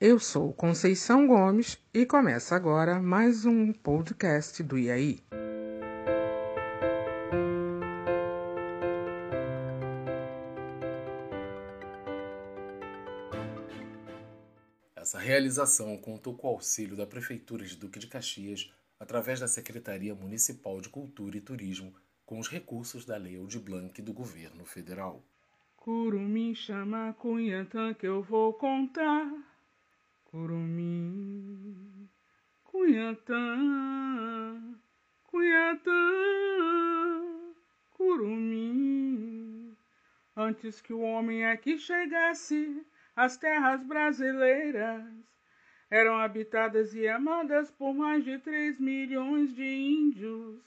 Eu sou Conceição Gomes e começa agora mais um podcast do IAI. Essa realização contou com o auxílio da Prefeitura de Duque de Caxias através da Secretaria Municipal de Cultura e Turismo com os recursos da Lei Aldir Blanc do Governo Federal. Curumim chama Cunhatã que eu vou contar. Curumim, Cunhatã, Cunhatã, Curumim. Antes que o homem aqui chegasse, as terras brasileiras eram habitadas e amadas por mais de três milhões de índios,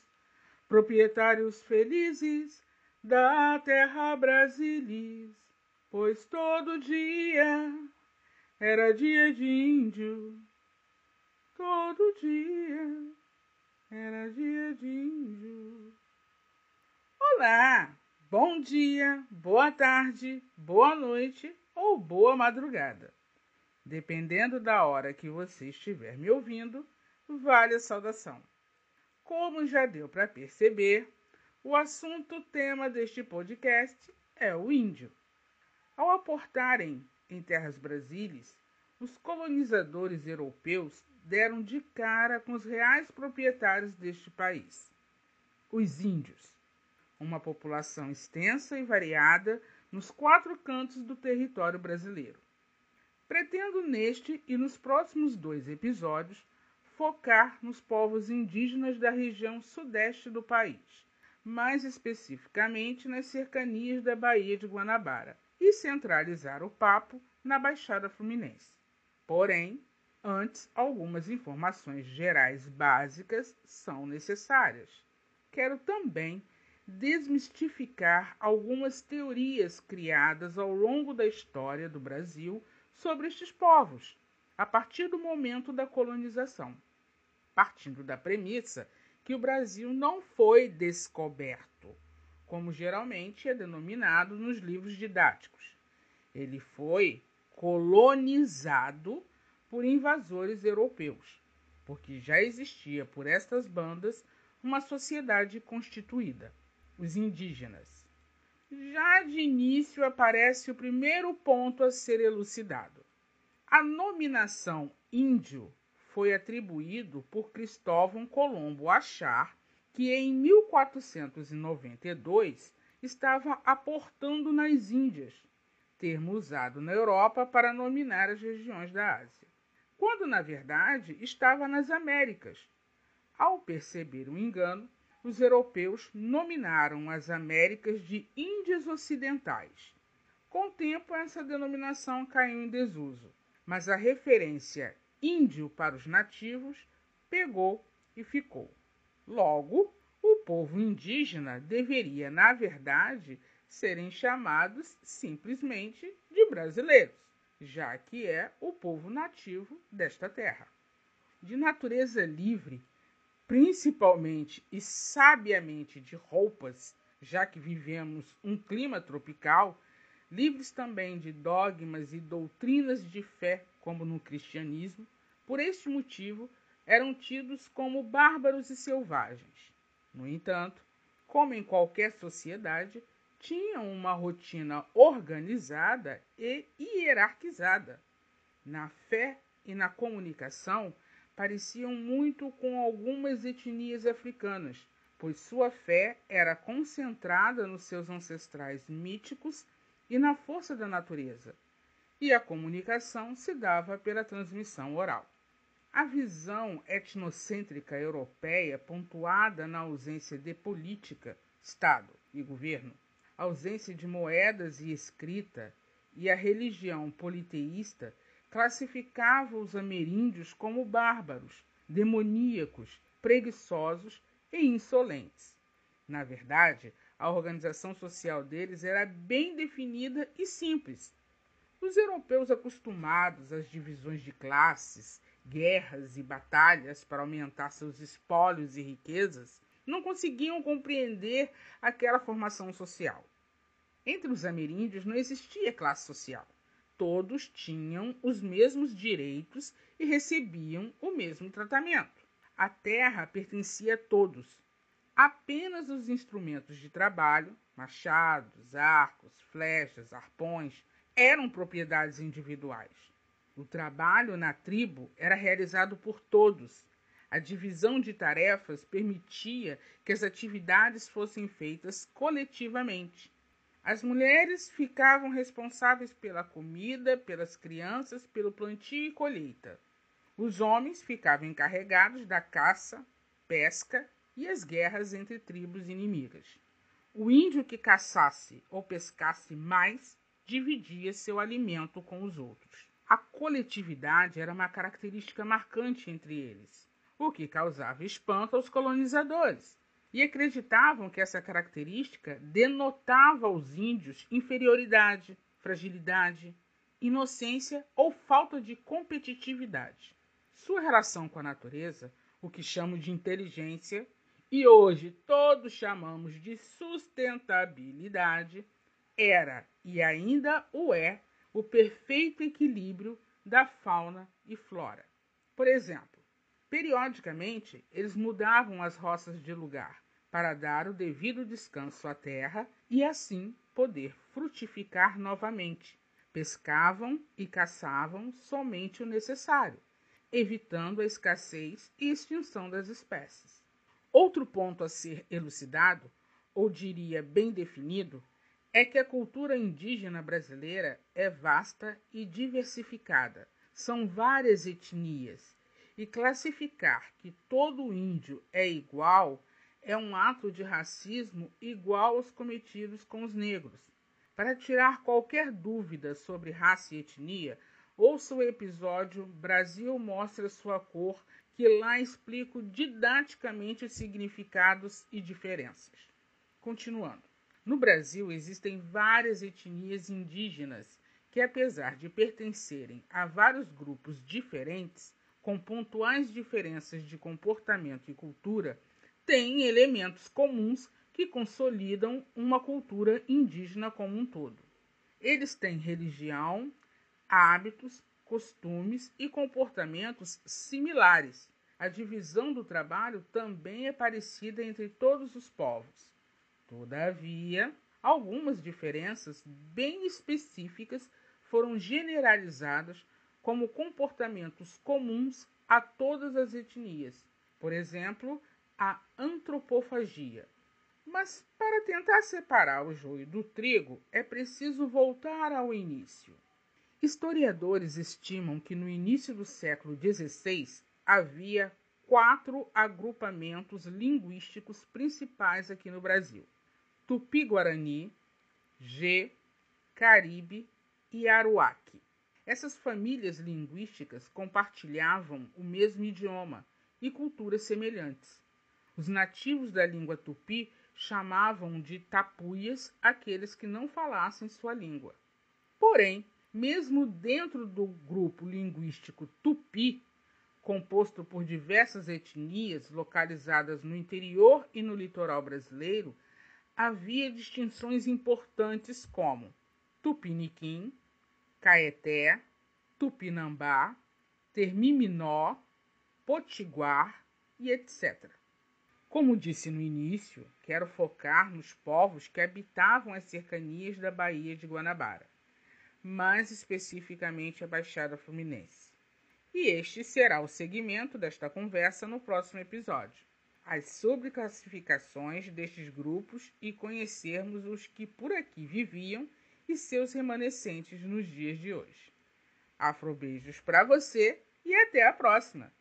proprietários felizes da terra brasilis, pois todo dia era dia de índio, todo dia era dia de índio. Olá, bom dia, boa tarde, boa noite ou boa madrugada. Dependendo da hora que você estiver me ouvindo, vale a saudação. Como já deu para perceber, o assunto tema deste podcast é o índio. Ao aportarem em terras brasileiras, os colonizadores europeus deram de cara com os reais proprietários deste país, os índios, uma população extensa e variada nos quatro cantos do território brasileiro. Pretendo neste e nos próximos dois episódios focar nos povos indígenas da região sudeste do país mais especificamente nas cercanias da Baía de Guanabara, e centralizar o papo na Baixada Fluminense. Porém, antes, algumas informações gerais básicas são necessárias. Quero também desmistificar algumas teorias criadas ao longo da história do Brasil sobre estes povos, a partir do momento da colonização, partindo da premissa que o Brasil não foi descoberto, como geralmente é denominado nos livros didáticos. Ele foi colonizado por invasores europeus, porque já existia por estas bandas uma sociedade constituída, os indígenas. Já de início aparece o primeiro ponto a ser elucidado. A nominação índio foi atribuído por Cristóvão Colombo achar que em 1492 estava aportando nas Índias, termo usado na Europa para nominar as regiões da Ásia, quando na verdade estava nas Américas. Ao perceber o engano, os europeus nominaram as Américas de Índias Ocidentais. Com o tempo, essa denominação caiu em desuso, mas a referência índio para os nativos, pegou e ficou. Logo, o povo indígena deveria, na verdade, serem chamados simplesmente de brasileiros, já que é o povo nativo desta terra. De natureza livre, principalmente e sabiamente de roupas, já que vivemos um clima tropical, livres também de dogmas e doutrinas de fé, como no cristianismo, por este motivo eram tidos como bárbaros e selvagens. No entanto, como em qualquer sociedade, tinham uma rotina organizada e hierarquizada. Na fé e na comunicação, pareciam muito com algumas etnias africanas, pois sua fé era concentrada nos seus ancestrais míticos e na força da natureza, e a comunicação se dava pela transmissão oral. A visão etnocêntrica europeia, pontuada na ausência de política, Estado e governo, ausência de moedas e escrita, e a religião politeísta, classificava os ameríndios como bárbaros, demoníacos, preguiçosos e insolentes. Na verdade, a organização social deles era bem definida e simples. Os europeus acostumados às divisões de classes, guerras e batalhas para aumentar seus espólios e riquezas, não conseguiam compreender aquela formação social. Entre os ameríndios não existia classe social. todos tinham os mesmos direitos e recebiam o mesmo tratamento. A terra pertencia a todos. Apenas os instrumentos de trabalho, machados, arcos, flechas, arpões, eram propriedades individuais. O trabalho na tribo era realizado por todos. A divisão de tarefas permitia que as atividades fossem feitas coletivamente. As mulheres ficavam responsáveis pela comida, pelas crianças, pelo plantio e colheita. Os homens ficavam encarregados da caça, pesca e as guerras entre tribos inimigas. O índio que caçasse ou pescasse mais dividia seu alimento com os outros. A coletividade era uma característica marcante entre eles, o que causava espanto aos colonizadores e acreditavam que essa característica denotava aos índios inferioridade, fragilidade, inocência ou falta de competitividade. Sua relação com a natureza, o que chamo de inteligência, e hoje todos chamamos de sustentabilidade, era e ainda o é o perfeito equilíbrio da fauna e flora. Por exemplo, periodicamente eles mudavam as roças de lugar, para dar o devido descanso à terra e assim poder frutificar novamente. Pescavam e caçavam somente o necessário, evitando a escassez e extinção das espécies. Outro ponto a ser elucidado, ou diria bem definido, é que a cultura indígena brasileira é vasta e diversificada. São várias etnias, e classificar que todo índio é igual é um ato de racismo igual aos cometidos com os negros. Para tirar qualquer dúvida sobre raça e etnia, ouça o episódio Brasil mostra sua cor, que lá explico didaticamente os significados e diferenças. Continuando. No Brasil existem várias etnias indígenas que, apesar de pertencerem a vários grupos diferentes, com pontuais diferenças de comportamento e cultura, têm elementos comuns que consolidam uma cultura indígena como um todo. Eles têm religião, hábitos, costumes e comportamentos similares. A divisão do trabalho também é parecida entre todos os povos. Todavia, algumas diferenças bem específicas foram generalizadas como comportamentos comuns a todas as etnias. Por exemplo, a antropofagia. Mas para tentar separar o joio do trigo, é preciso voltar ao início. Historiadores estimam que no início do século XVI havia quatro agrupamentos linguísticos principais aqui no Brasil: Tupi-Guarani, G, Caribe e Aruaque. Essas famílias linguísticas compartilhavam o mesmo idioma e culturas semelhantes. Os nativos da língua tupi chamavam de tapuias aqueles que não falassem sua língua. Porém, mesmo dentro do grupo linguístico tupi, composto por diversas etnias localizadas no interior e no litoral brasileiro, havia distinções importantes como Tupiniquim, Caeté, Tupinambá, Termiminó, Potiguar e etc. Como disse no início, quero focar nos povos que habitavam as cercanias da Baía de Guanabara, mais especificamente a Baixada Fluminense. E este será o segmento desta conversa no próximo episódio. As sobreclassificações destes grupos e conhecermos os que por aqui viviam e seus remanescentes nos dias de hoje. Afrobeijos para você e até a próxima!